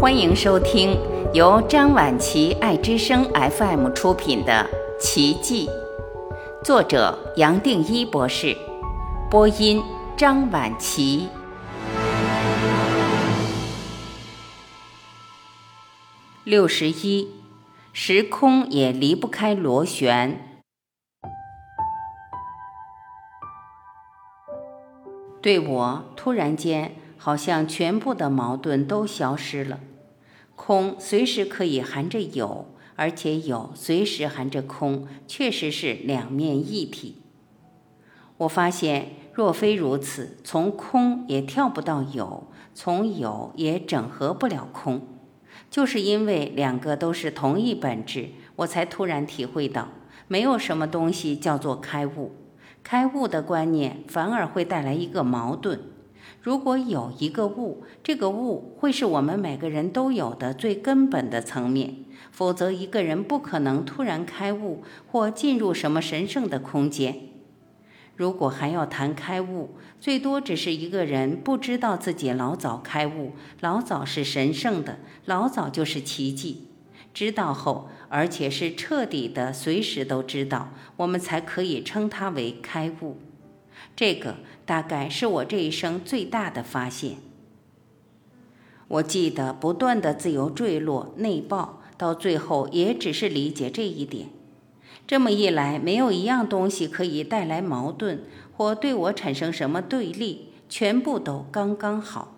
欢迎收听由张晚琪爱之声 FM 出品的《奇迹》，作者杨定一博士，播音张晚琪。六十一，时空也离不开螺旋。对我，突然间，好像全部的矛盾都消失了。空随时可以含着有，而且有随时含着空，确实是两面一体。我发现，若非如此，从空也跳不到有，从有也整合不了空。就是因为两个都是同一本质，我才突然体会到，没有什么东西叫做开悟。开悟的观念反而会带来一个矛盾。如果有一个物，这个物会是我们每个人都有的最根本的层面，否则一个人不可能突然开悟或进入什么神圣的空间。如果还要谈开悟，最多只是一个人不知道自己老早开悟，老早是神圣的，老早就是奇迹。知道后，而且是彻底的，随时都知道，我们才可以称它为开悟。这个大概是我这一生最大的发现。我记得不断的自由坠落、内爆，到最后也只是理解这一点。这么一来，没有一样东西可以带来矛盾或对我产生什么对立，全部都刚刚好。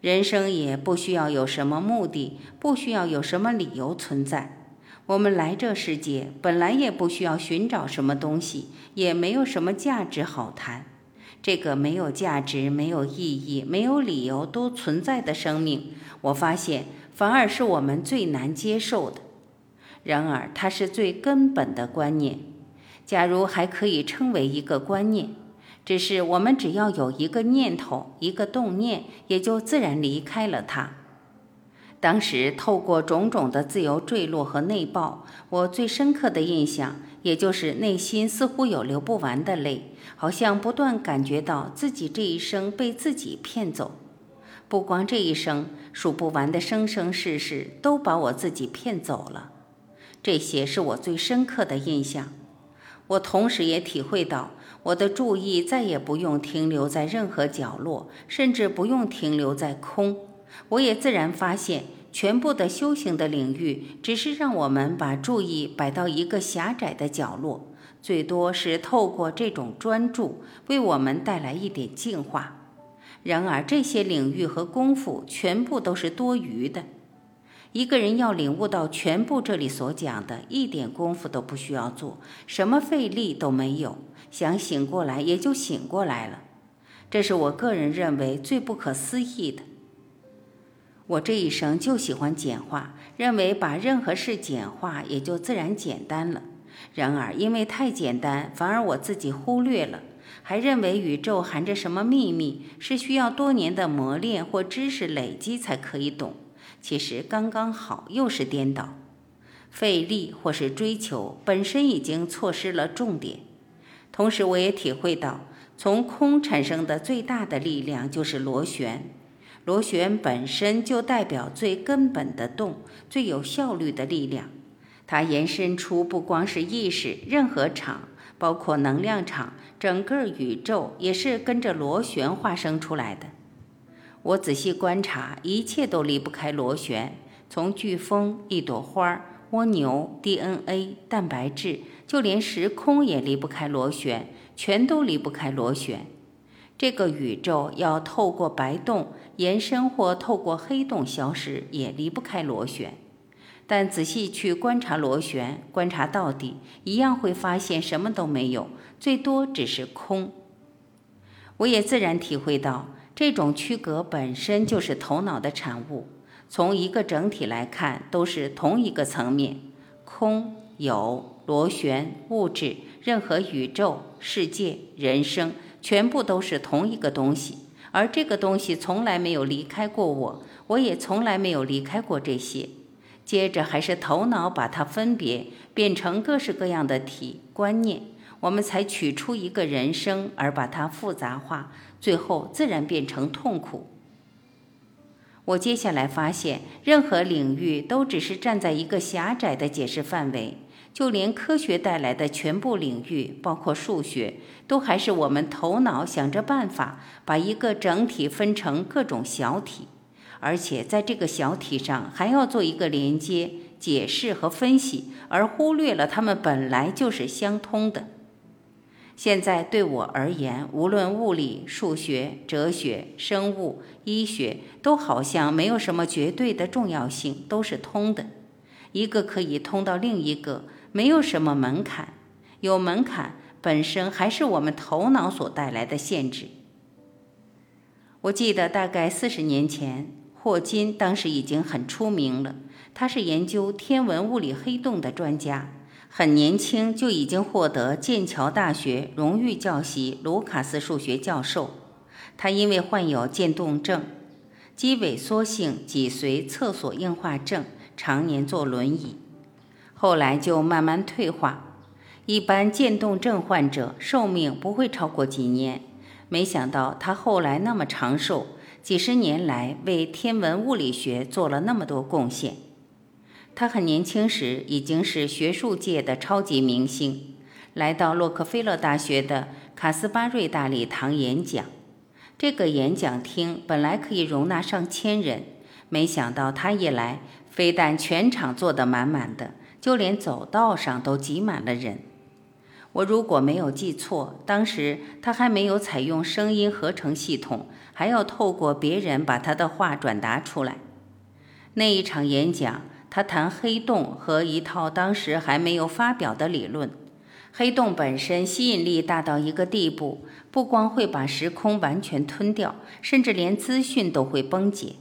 人生也不需要有什么目的，不需要有什么理由存在。我们来这世界本来也不需要寻找什么东西，也没有什么价值好谈。这个没有价值、没有意义、没有理由都存在的生命，我发现反而是我们最难接受的。然而，它是最根本的观念。假如还可以称为一个观念，只是我们只要有一个念头、一个动念，也就自然离开了它。当时透过种种的自由坠落和内爆，我最深刻的印象，也就是内心似乎有流不完的泪，好像不断感觉到自己这一生被自己骗走。不光这一生，数不完的生生世世都把我自己骗走了。这些是我最深刻的印象。我同时也体会到，我的注意再也不用停留在任何角落，甚至不用停留在空。我也自然发现，全部的修行的领域，只是让我们把注意摆到一个狭窄的角落，最多是透过这种专注，为我们带来一点净化。然而，这些领域和功夫全部都是多余的。一个人要领悟到全部这里所讲的，一点功夫都不需要做，什么费力都没有，想醒过来也就醒过来了。这是我个人认为最不可思议的。我这一生就喜欢简化，认为把任何事简化也就自然简单了。然而因为太简单，反而我自己忽略了，还认为宇宙含着什么秘密，是需要多年的磨练或知识累积才可以懂。其实刚刚好，又是颠倒，费力或是追求本身已经错失了重点。同时我也体会到，从空产生的最大的力量就是螺旋。螺旋本身就代表最根本的动、最有效率的力量。它延伸出不光是意识，任何场，包括能量场，整个宇宙也是跟着螺旋化生出来的。我仔细观察，一切都离不开螺旋。从飓风、一朵花、蜗牛、DNA、蛋白质，就连时空也离不开螺旋，全都离不开螺旋。这个宇宙要透过白洞延伸，或透过黑洞消失，也离不开螺旋。但仔细去观察螺旋，观察到底，一样会发现什么都没有，最多只是空。我也自然体会到，这种区隔本身就是头脑的产物。从一个整体来看，都是同一个层面：空、有、螺旋、物质、任何宇宙、世界、人生。全部都是同一个东西，而这个东西从来没有离开过我，我也从来没有离开过这些。接着还是头脑把它分别变成各式各样的体观念，我们才取出一个人生，而把它复杂化，最后自然变成痛苦。我接下来发现，任何领域都只是站在一个狭窄的解释范围，就连科学带来的全部领域，包括数学，都还是我们头脑想着办法把一个整体分成各种小体，而且在这个小体上还要做一个连接、解释和分析，而忽略了它们本来就是相通的。现在对我而言，无论物理、数学、哲学、生物、医学，都好像没有什么绝对的重要性，都是通的。一个可以通到另一个，没有什么门槛。有门槛本身还是我们头脑所带来的限制。我记得大概四十年前，霍金当时已经很出名了，他是研究天文物理黑洞的专家。很年轻就已经获得剑桥大学荣誉教习卢卡斯数学教授。他因为患有渐冻症、肌萎缩性脊髓侧索硬化症，常年坐轮椅，后来就慢慢退化。一般渐冻症患者寿命不会超过几年，没想到他后来那么长寿，几十年来为天文物理学做了那么多贡献。他很年轻时已经是学术界的超级明星，来到洛克菲勒大学的卡斯巴瑞大礼堂演讲。这个演讲厅本来可以容纳上千人，没想到他一来，非但全场坐得满满的，就连走道上都挤满了人。我如果没有记错，当时他还没有采用声音合成系统，还要透过别人把他的话转达出来。那一场演讲。他谈黑洞和一套当时还没有发表的理论。黑洞本身吸引力大到一个地步，不光会把时空完全吞掉，甚至连资讯都会崩解。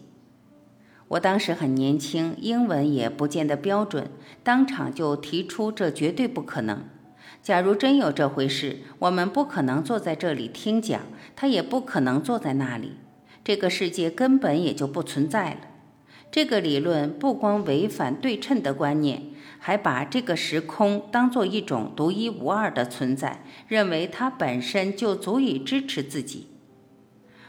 我当时很年轻，英文也不见得标准，当场就提出这绝对不可能。假如真有这回事，我们不可能坐在这里听讲，他也不可能坐在那里，这个世界根本也就不存在了。这个理论不光违反对称的观念，还把这个时空当做一种独一无二的存在，认为它本身就足以支持自己。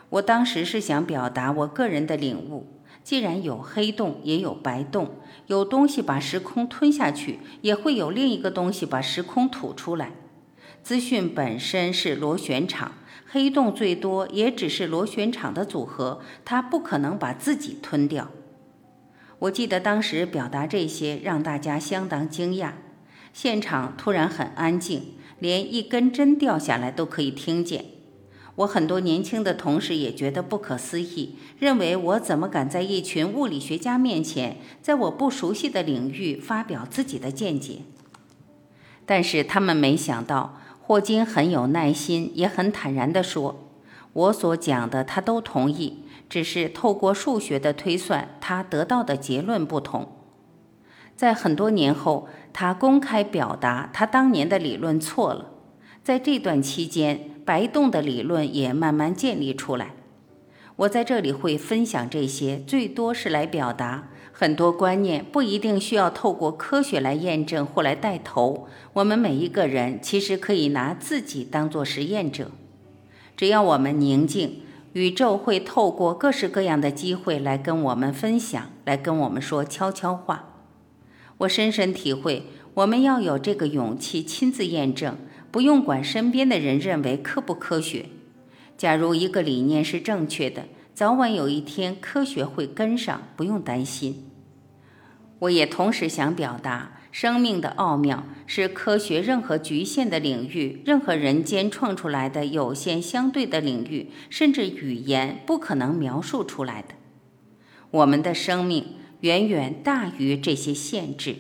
我当时是想表达我个人的领悟：既然有黑洞，也有白洞，有东西把时空吞下去，也会有另一个东西把时空吐出来。资讯本身是螺旋场，黑洞最多也只是螺旋场的组合，它不可能把自己吞掉。我记得当时表达这些让大家相当惊讶，现场突然很安静，连一根针掉下来都可以听见。我很多年轻的同事也觉得不可思议，认为我怎么敢在一群物理学家面前，在我不熟悉的领域发表自己的见解。但是他们没想到，霍金很有耐心，也很坦然地说：“我所讲的，他都同意。”只是透过数学的推算，他得到的结论不同。在很多年后，他公开表达他当年的理论错了。在这段期间，白洞的理论也慢慢建立出来。我在这里会分享这些，最多是来表达很多观念不一定需要透过科学来验证或来带头。我们每一个人其实可以拿自己当做实验者，只要我们宁静。宇宙会透过各式各样的机会来跟我们分享，来跟我们说悄悄话。我深深体会，我们要有这个勇气亲自验证，不用管身边的人认为科不科学。假如一个理念是正确的，早晚有一天科学会跟上，不用担心。我也同时想表达。生命的奥妙是科学任何局限的领域，任何人间创出来的有限相对的领域，甚至语言不可能描述出来的。我们的生命远远大于这些限制。